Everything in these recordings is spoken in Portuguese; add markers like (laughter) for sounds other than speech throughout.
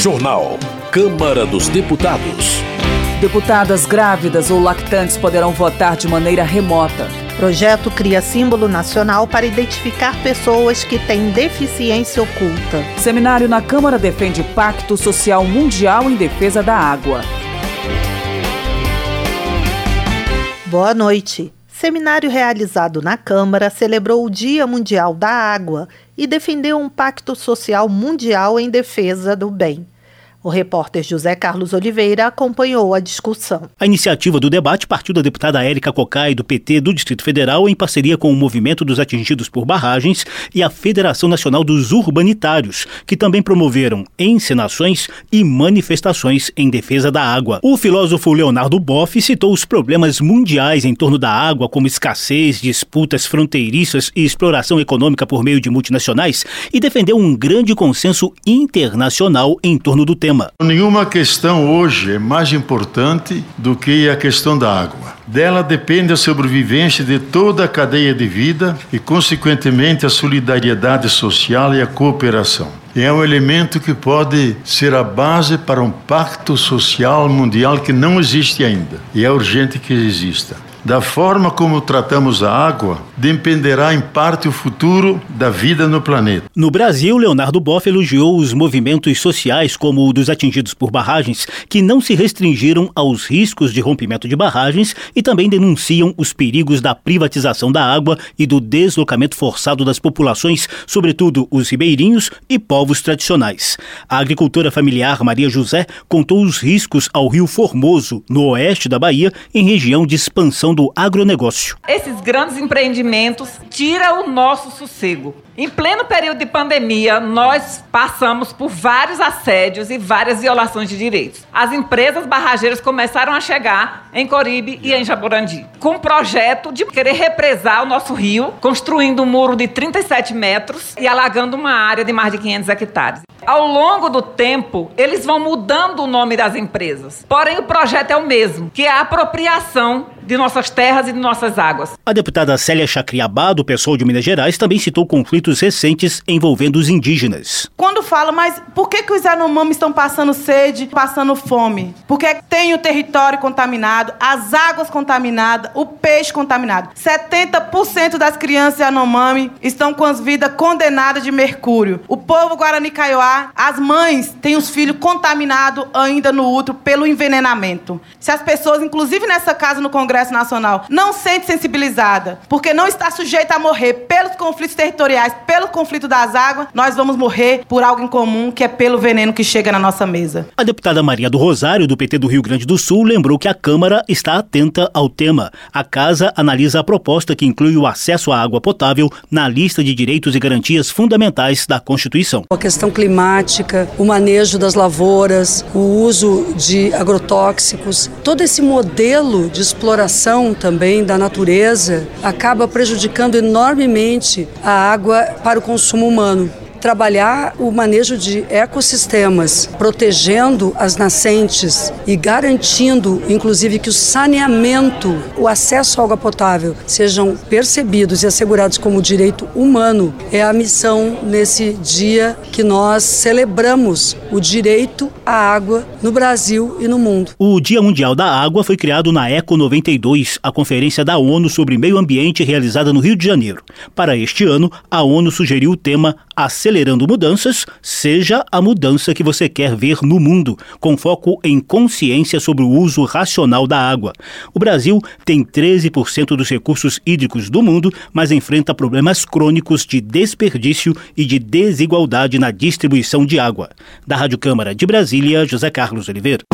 Jornal. Câmara dos Deputados. Deputadas grávidas ou lactantes poderão votar de maneira remota. Projeto cria símbolo nacional para identificar pessoas que têm deficiência oculta. Seminário na Câmara defende Pacto Social Mundial em defesa da água. Boa noite. Seminário realizado na Câmara celebrou o Dia Mundial da Água e defendeu um pacto social mundial em defesa do bem. O repórter José Carlos Oliveira acompanhou a discussão. A iniciativa do debate partiu da deputada Érica Cocai, do PT do Distrito Federal, em parceria com o Movimento dos Atingidos por Barragens e a Federação Nacional dos Urbanitários, que também promoveram encenações e manifestações em defesa da água. O filósofo Leonardo Boff citou os problemas mundiais em torno da água, como escassez, disputas fronteiriças e exploração econômica por meio de multinacionais, e defendeu um grande consenso internacional em torno do tema tema. Nenhuma questão hoje é mais importante do que a questão da água. Dela depende a sobrevivência de toda a cadeia de vida e, consequentemente, a solidariedade social e a cooperação. É um elemento que pode ser a base para um pacto social mundial que não existe ainda e é urgente que exista. Da forma como tratamos a água, dependerá em parte o futuro da vida no planeta. No Brasil, Leonardo Boff elogiou os movimentos sociais, como o dos atingidos por barragens, que não se restringiram aos riscos de rompimento de barragens e também denunciam os perigos da privatização da água e do deslocamento forçado das populações, sobretudo os ribeirinhos e povos tradicionais. A agricultora familiar Maria José contou os riscos ao Rio Formoso, no oeste da Bahia, em região de expansão do agronegócio. Esses grandes empreendimentos tiram o nosso sossego. Em pleno período de pandemia, nós passamos por vários assédios e várias violações de direitos. As empresas barrageiras começaram a chegar em Coribe e em Jaborandi, com um projeto de querer represar o nosso rio, construindo um muro de 37 metros e alagando uma área de mais de 500 hectares. Ao longo do tempo, eles vão mudando o nome das empresas. Porém, o projeto é o mesmo, que é a apropriação de nossas terras e de nossas águas. A deputada Célia Chacriabá, do PSOL de Minas Gerais, também citou conflitos recentes envolvendo os indígenas. Quando fala, mas por que, que os Yanomami estão passando sede, passando fome? Porque tem o território contaminado, as águas contaminadas, o peixe contaminado. 70% das crianças Yanomami estão com as vidas condenadas de mercúrio. O povo Guarani Kaiowá, as mães têm os filhos contaminados ainda no útero pelo envenenamento. Se as pessoas, inclusive nessa casa no Congresso, Congresso Nacional não sente sensibilizada, porque não está sujeita a morrer pelos conflitos territoriais, pelo conflito das águas, nós vamos morrer por algo em comum, que é pelo veneno que chega na nossa mesa. A deputada Maria do Rosário, do PT do Rio Grande do Sul, lembrou que a Câmara está atenta ao tema. A casa analisa a proposta que inclui o acesso à água potável na lista de direitos e garantias fundamentais da Constituição. A questão climática, o manejo das lavouras, o uso de agrotóxicos, todo esse modelo de exploração degradação também da natureza acaba prejudicando enormemente a água para o consumo humano trabalhar o manejo de ecossistemas, protegendo as nascentes e garantindo, inclusive, que o saneamento, o acesso à água potável sejam percebidos e assegurados como direito humano, é a missão nesse dia que nós celebramos o direito à água no Brasil e no mundo. O Dia Mundial da Água foi criado na Eco 92, a conferência da ONU sobre meio ambiente realizada no Rio de Janeiro. Para este ano, a ONU sugeriu o tema acelerando mudanças, seja a mudança que você quer ver no mundo, com foco em consciência sobre o uso racional da água. O Brasil tem 13% dos recursos hídricos do mundo, mas enfrenta problemas crônicos de desperdício e de desigualdade na distribuição de água. Da Rádio Câmara de Brasília, José Carlos Oliveira.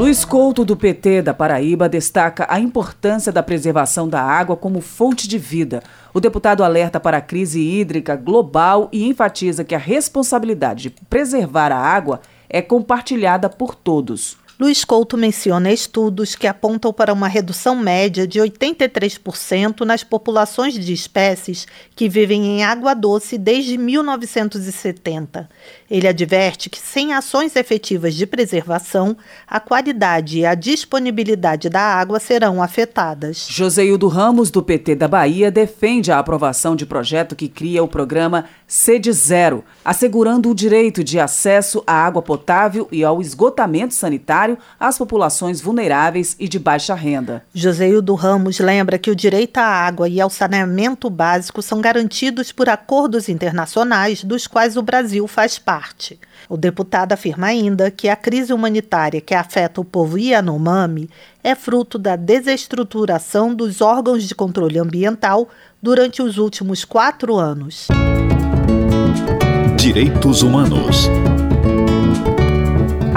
Luiz Couto, do PT da Paraíba, destaca a importância da preservação da água como fonte de vida. O deputado alerta para a crise hídrica global e enfatiza que a responsabilidade de preservar a água é compartilhada por todos. Luiz Couto menciona estudos que apontam para uma redução média de 83% nas populações de espécies que vivem em água doce desde 1970. Ele adverte que, sem ações efetivas de preservação, a qualidade e a disponibilidade da água serão afetadas. Joseildo Ramos, do PT da Bahia, defende a aprovação de projeto que cria o programa Sede Zero, assegurando o direito de acesso à água potável e ao esgotamento sanitário às populações vulneráveis e de baixa renda. Joseildo Ramos lembra que o direito à água e ao saneamento básico são garantidos por acordos internacionais dos quais o Brasil faz parte. O deputado afirma ainda que a crise humanitária que afeta o povo Yanomami é fruto da desestruturação dos órgãos de controle ambiental durante os últimos quatro anos. Direitos Humanos.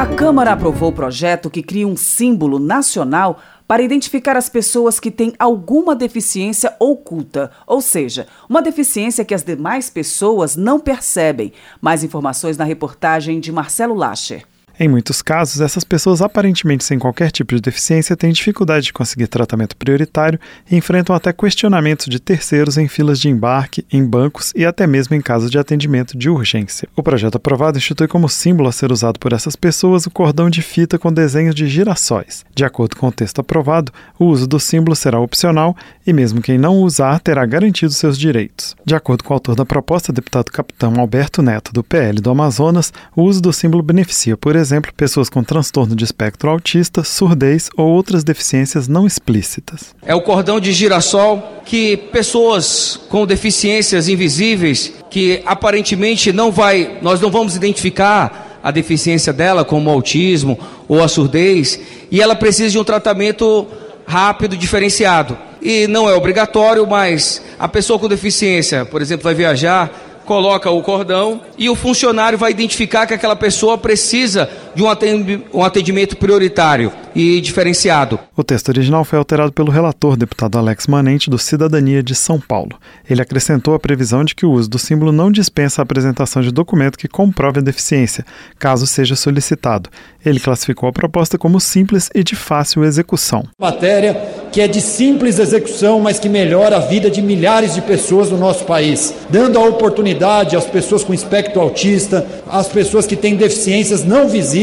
A Câmara aprovou o projeto que cria um símbolo nacional para identificar as pessoas que têm alguma deficiência oculta, ou seja, uma deficiência que as demais pessoas não percebem. Mais informações na reportagem de Marcelo Lacher. Em muitos casos, essas pessoas aparentemente sem qualquer tipo de deficiência têm dificuldade de conseguir tratamento prioritário e enfrentam até questionamentos de terceiros em filas de embarque, em bancos e até mesmo em casos de atendimento de urgência. O projeto aprovado institui como símbolo a ser usado por essas pessoas o cordão de fita com desenhos de girassóis. De acordo com o texto aprovado, o uso do símbolo será opcional e mesmo quem não usar terá garantido seus direitos. De acordo com o autor da proposta, deputado capitão Alberto Neto, do PL do Amazonas, o uso do símbolo beneficia, por exemplo, exemplo, pessoas com transtorno de espectro autista, surdez ou outras deficiências não explícitas. É o cordão de girassol que pessoas com deficiências invisíveis, que aparentemente não vai, nós não vamos identificar a deficiência dela como o autismo ou a surdez, e ela precisa de um tratamento rápido, diferenciado. E não é obrigatório, mas a pessoa com deficiência, por exemplo, vai viajar, coloca o cordão e o funcionário vai identificar que aquela pessoa precisa de um atendimento prioritário e diferenciado. O texto original foi alterado pelo relator, deputado Alex Manente, do Cidadania de São Paulo. Ele acrescentou a previsão de que o uso do símbolo não dispensa a apresentação de documento que comprove a deficiência, caso seja solicitado. Ele classificou a proposta como simples e de fácil execução. Matéria que é de simples execução, mas que melhora a vida de milhares de pessoas no nosso país, dando a oportunidade às pessoas com espectro autista, às pessoas que têm deficiências não visíveis,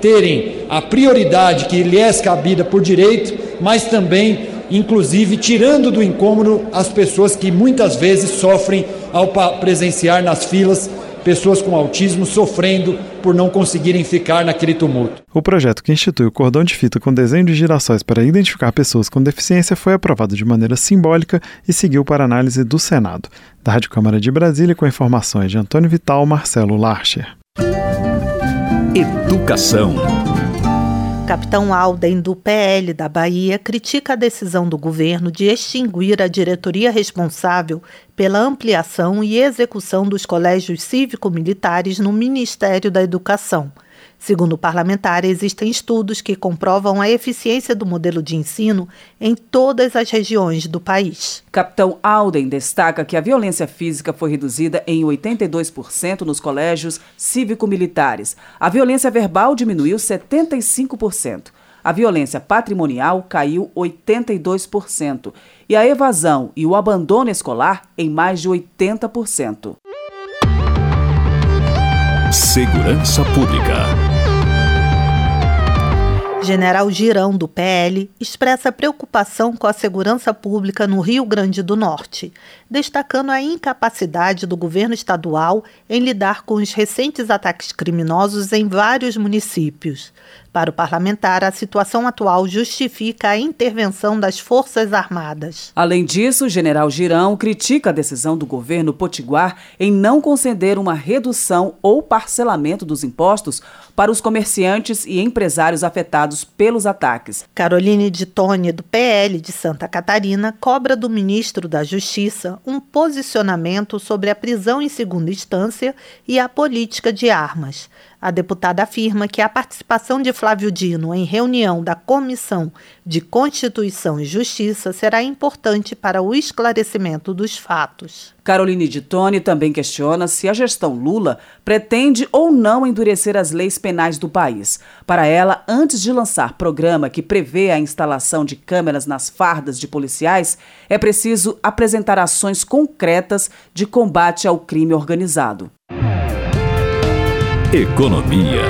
terem a prioridade que lhe é cabida por direito, mas também, inclusive, tirando do incômodo as pessoas que muitas vezes sofrem ao presenciar nas filas pessoas com autismo sofrendo por não conseguirem ficar naquele tumulto. O projeto que institui o cordão de fita com desenho de girassóis para identificar pessoas com deficiência foi aprovado de maneira simbólica e seguiu para análise do Senado. Da Rádio Câmara de Brasília, com informações de Antônio Vital, Marcelo Larcher. Educação. Capitão Alden, do PL da Bahia, critica a decisão do governo de extinguir a diretoria responsável pela ampliação e execução dos colégios cívico-militares no Ministério da Educação. Segundo o parlamentar, existem estudos que comprovam a eficiência do modelo de ensino em todas as regiões do país. Capitão Alden destaca que a violência física foi reduzida em 82% nos colégios cívico-militares. A violência verbal diminuiu 75%. A violência patrimonial caiu 82% e a evasão e o abandono escolar em mais de 80%. Segurança Pública. General Girão, do PL, expressa preocupação com a segurança pública no Rio Grande do Norte, destacando a incapacidade do governo estadual em lidar com os recentes ataques criminosos em vários municípios. Para o parlamentar, a situação atual justifica a intervenção das Forças Armadas. Além disso, o general Girão critica a decisão do governo potiguar em não conceder uma redução ou parcelamento dos impostos para os comerciantes e empresários afetados pelos ataques. Caroline de Tone, do PL de Santa Catarina, cobra do ministro da Justiça um posicionamento sobre a prisão em segunda instância e a política de armas. A deputada afirma que a participação de Flávio Dino em reunião da Comissão de Constituição e Justiça será importante para o esclarecimento dos fatos. Caroline de Tone também questiona se a gestão Lula pretende ou não endurecer as leis penais do país. Para ela, antes de lançar programa que prevê a instalação de câmeras nas fardas de policiais, é preciso apresentar ações concretas de combate ao crime organizado. Economia.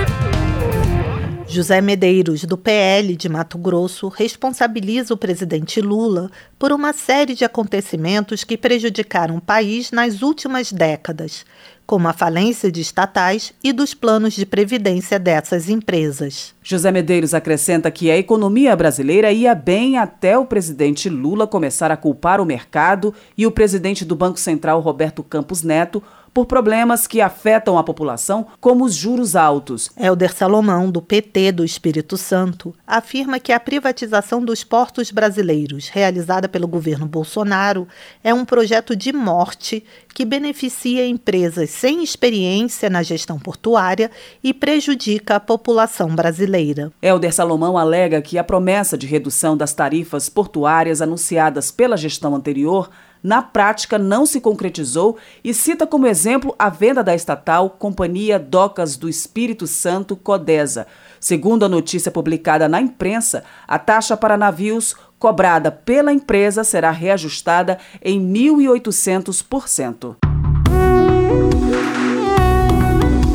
José Medeiros, do PL de Mato Grosso, responsabiliza o presidente Lula por uma série de acontecimentos que prejudicaram o país nas últimas décadas, como a falência de estatais e dos planos de previdência dessas empresas. José Medeiros acrescenta que a economia brasileira ia bem até o presidente Lula começar a culpar o mercado e o presidente do Banco Central, Roberto Campos Neto, por problemas que afetam a população, como os juros altos. Helder Salomão, do PT do Espírito Santo, afirma que a privatização dos portos brasileiros, realizada pelo governo Bolsonaro, é um projeto de morte que beneficia empresas sem experiência na gestão portuária e prejudica a população brasileira. Helder Salomão alega que a promessa de redução das tarifas portuárias anunciadas pela gestão anterior na prática não se concretizou e cita como exemplo a venda da estatal Companhia Docas do Espírito Santo Codesa. Segundo a notícia publicada na imprensa, a taxa para navios cobrada pela empresa será reajustada em 1.800%.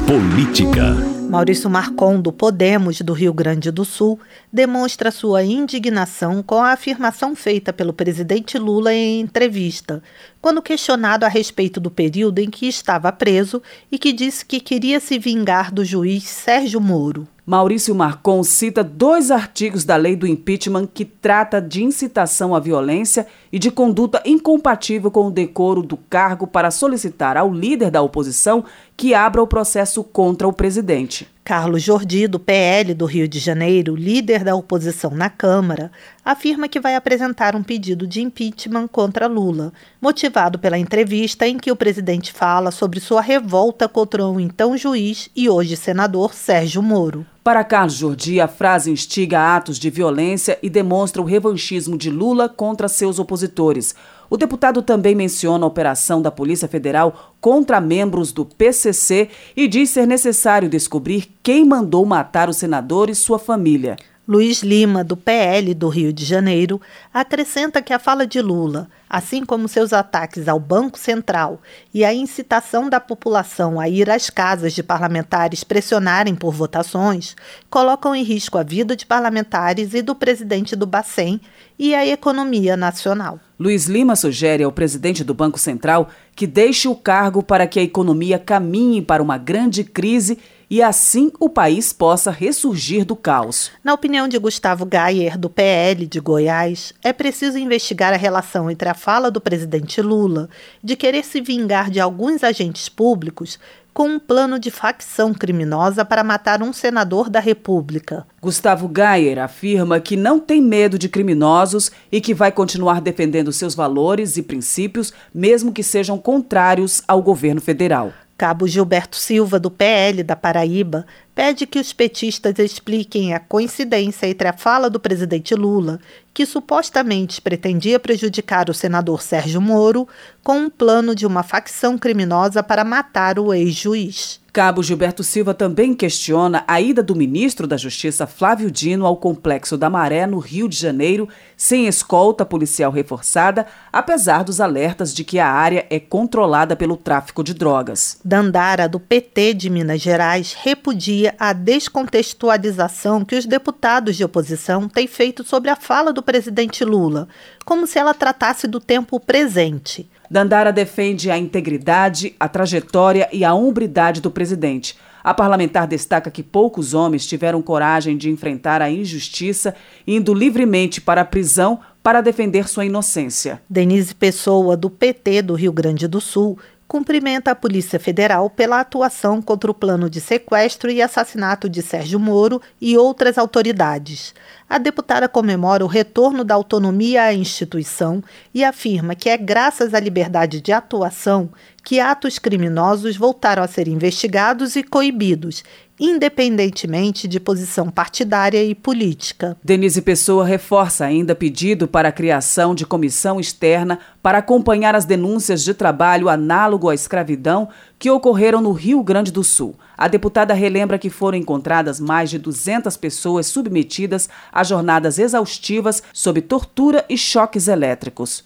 Política. Maurício Marcon, do Podemos do Rio Grande do Sul, demonstra sua indignação com a afirmação feita pelo presidente Lula em entrevista, quando questionado a respeito do período em que estava preso e que disse que queria se vingar do juiz Sérgio Moro. Maurício Marcon cita dois artigos da lei do impeachment que trata de incitação à violência e de conduta incompatível com o decoro do cargo para solicitar ao líder da oposição que abra o processo contra o presidente. Carlos Jordi, do PL do Rio de Janeiro, líder da oposição na Câmara, afirma que vai apresentar um pedido de impeachment contra Lula, motivado pela entrevista em que o presidente fala sobre sua revolta contra o então juiz e hoje senador Sérgio Moro. Para Carlos Jordi, a frase instiga atos de violência e demonstra o revanchismo de Lula contra seus opositores. O deputado também menciona a operação da Polícia Federal contra membros do PCC e diz ser necessário descobrir quem mandou matar o senador e sua família. Luiz Lima, do PL do Rio de Janeiro, acrescenta que a fala de Lula, assim como seus ataques ao Banco Central e a incitação da população a ir às casas de parlamentares pressionarem por votações, colocam em risco a vida de parlamentares e do presidente do Bacen e a economia nacional. Luiz Lima sugere ao presidente do Banco Central que deixe o cargo para que a economia caminhe para uma grande crise e assim o país possa ressurgir do caos. Na opinião de Gustavo Gayer, do PL de Goiás, é preciso investigar a relação entre a fala do presidente Lula de querer se vingar de alguns agentes públicos com um plano de facção criminosa para matar um senador da República. Gustavo Gayer afirma que não tem medo de criminosos e que vai continuar defendendo seus valores e princípios, mesmo que sejam contrários ao governo federal. Cabo Gilberto Silva, do PL da Paraíba, pede que os petistas expliquem a coincidência entre a fala do presidente Lula, que supostamente pretendia prejudicar o senador Sérgio Moro, com um plano de uma facção criminosa para matar o ex-juiz. Cabo Gilberto Silva também questiona a ida do ministro da Justiça Flávio Dino ao complexo da Maré, no Rio de Janeiro, sem escolta policial reforçada, apesar dos alertas de que a área é controlada pelo tráfico de drogas. Dandara, do PT de Minas Gerais, repudia a descontextualização que os deputados de oposição têm feito sobre a fala do presidente Lula, como se ela tratasse do tempo presente. Dandara defende a integridade, a trajetória e a umbridade do presidente. A parlamentar destaca que poucos homens tiveram coragem de enfrentar a injustiça, indo livremente para a prisão para defender sua inocência. Denise Pessoa, do PT do Rio Grande do Sul, cumprimenta a Polícia Federal pela atuação contra o plano de sequestro e assassinato de Sérgio Moro e outras autoridades. A deputada comemora o retorno da autonomia à instituição e afirma que é graças à liberdade de atuação que atos criminosos voltaram a ser investigados e coibidos, independentemente de posição partidária e política. Denise Pessoa reforça ainda pedido para a criação de comissão externa para acompanhar as denúncias de trabalho análogo à escravidão que ocorreram no Rio Grande do Sul. A deputada relembra que foram encontradas mais de 200 pessoas submetidas a jornadas exaustivas sob tortura e choques elétricos.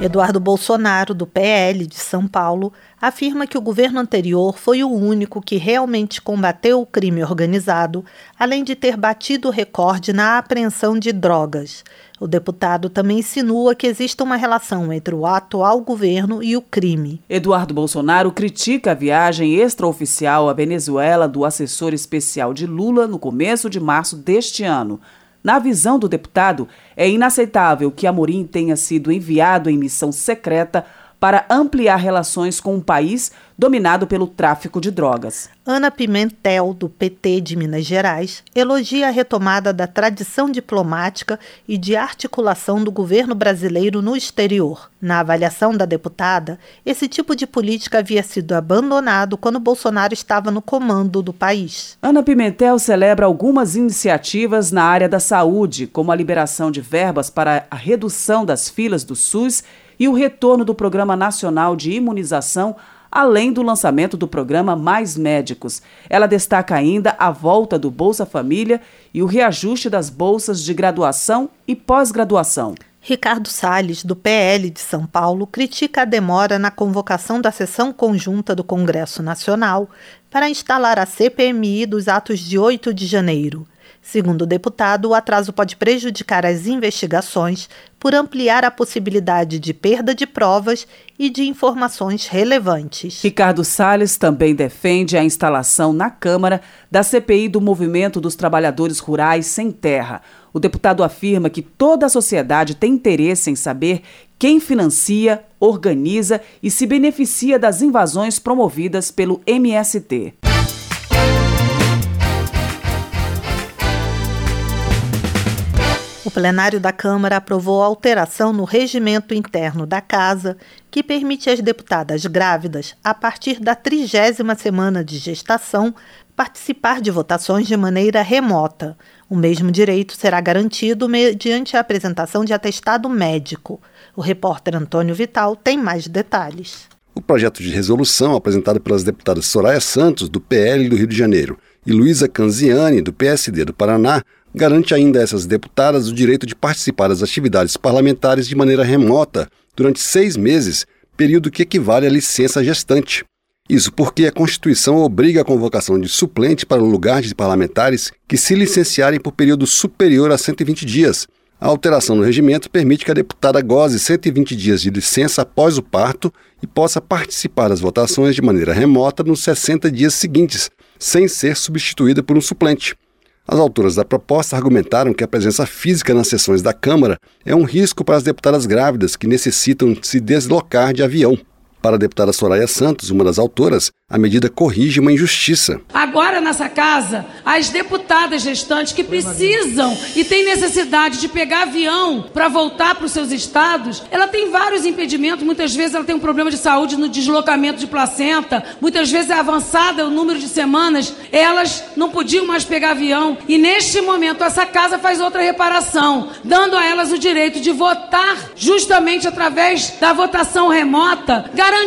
Eduardo Bolsonaro, do PL de São Paulo, afirma que o governo anterior foi o único que realmente combateu o crime organizado, além de ter batido o recorde na apreensão de drogas. O deputado também insinua que existe uma relação entre o atual governo e o crime. Eduardo Bolsonaro critica a viagem extraoficial à Venezuela do assessor especial de Lula no começo de março deste ano. Na visão do deputado, é inaceitável que Amorim tenha sido enviado em missão secreta para ampliar relações com um país dominado pelo tráfico de drogas. Ana Pimentel, do PT de Minas Gerais, elogia a retomada da tradição diplomática e de articulação do governo brasileiro no exterior. Na avaliação da deputada, esse tipo de política havia sido abandonado quando Bolsonaro estava no comando do país. Ana Pimentel celebra algumas iniciativas na área da saúde, como a liberação de verbas para a redução das filas do SUS e o retorno do Programa Nacional de Imunização, além do lançamento do programa Mais Médicos. Ela destaca ainda a volta do Bolsa Família e o reajuste das bolsas de graduação e pós-graduação. Ricardo Salles, do PL de São Paulo, critica a demora na convocação da sessão conjunta do Congresso Nacional para instalar a CPMI dos atos de 8 de janeiro. Segundo o deputado, o atraso pode prejudicar as investigações por ampliar a possibilidade de perda de provas e de informações relevantes. Ricardo Salles também defende a instalação na Câmara da CPI do Movimento dos Trabalhadores Rurais Sem Terra. O deputado afirma que toda a sociedade tem interesse em saber quem financia, organiza e se beneficia das invasões promovidas pelo MST. O plenário da Câmara aprovou alteração no regimento interno da Casa, que permite às deputadas grávidas, a partir da trigésima semana de gestação, participar de votações de maneira remota. O mesmo direito será garantido mediante a apresentação de atestado médico. O repórter Antônio Vital tem mais detalhes. O projeto de resolução apresentado pelas deputadas Soraya Santos, do PL do Rio de Janeiro, e Luísa Canziani, do PSD do Paraná, garante ainda a essas deputadas o direito de participar das atividades parlamentares de maneira remota durante seis meses, período que equivale à licença gestante. Isso porque a Constituição obriga a convocação de suplente para o lugar de parlamentares que se licenciarem por período superior a 120 dias. A alteração no regimento permite que a deputada goze 120 dias de licença após o parto e possa participar das votações de maneira remota nos 60 dias seguintes, sem ser substituída por um suplente. As autoras da proposta argumentaram que a presença física nas sessões da Câmara é um risco para as deputadas grávidas que necessitam se deslocar de avião. Para a deputada Soraya Santos, uma das autoras, a medida corrige uma injustiça. Agora, nessa casa, as deputadas gestantes que precisam e têm necessidade de pegar avião para voltar para os seus estados, ela tem vários impedimentos. Muitas vezes ela tem um problema de saúde no deslocamento de placenta, muitas vezes é avançada o número de semanas, elas não podiam mais pegar avião. E neste momento, essa casa faz outra reparação, dando a elas o direito de votar justamente através da votação remota, garantindo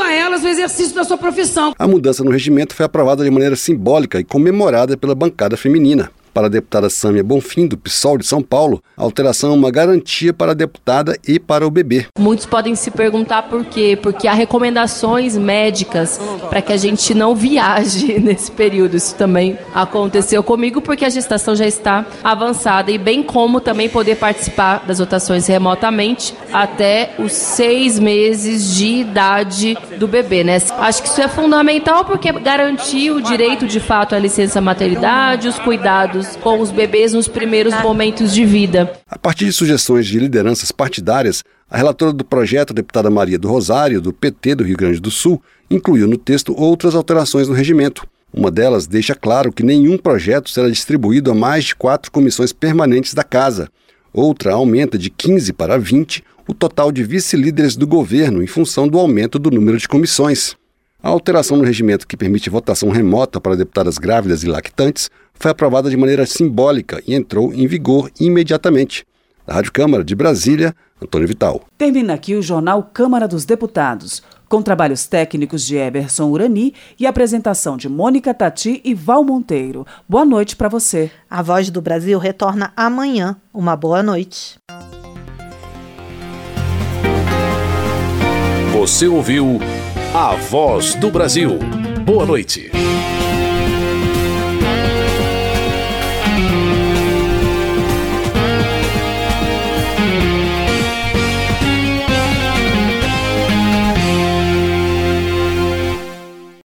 a elas o exercício da sua profissão. A mudança no regimento foi aprovada de maneira simbólica e comemorada pela bancada feminina. Para a deputada Sâmia Bonfim, do PSOL de São Paulo, a alteração é uma garantia para a deputada e para o bebê. Muitos podem se perguntar por quê? Porque há recomendações médicas para que a gente não viaje (laughs) nesse período. Isso também aconteceu comigo porque a gestação já está avançada e bem como também poder participar das votações remotamente até os seis meses de idade do bebê, né? Acho que isso é fundamental porque garantir o direito de fato à licença maternidade, os cuidados com os bebês nos primeiros momentos de vida. A partir de sugestões de lideranças partidárias, a relatora do projeto, a deputada Maria do Rosário, do PT do Rio Grande do Sul, incluiu no texto outras alterações no regimento. Uma delas deixa claro que nenhum projeto será distribuído a mais de quatro comissões permanentes da Casa. Outra aumenta de 15 para 20 o total de vice-líderes do governo em função do aumento do número de comissões. A alteração no regimento que permite votação remota para deputadas grávidas e lactantes foi aprovada de maneira simbólica e entrou em vigor imediatamente. Da Rádio Câmara de Brasília, Antônio Vital. Termina aqui o jornal Câmara dos Deputados, com trabalhos técnicos de Eberson Urani e apresentação de Mônica Tati e Val Monteiro. Boa noite para você. A Voz do Brasil retorna amanhã. Uma boa noite. Você ouviu A Voz do Brasil. Boa noite.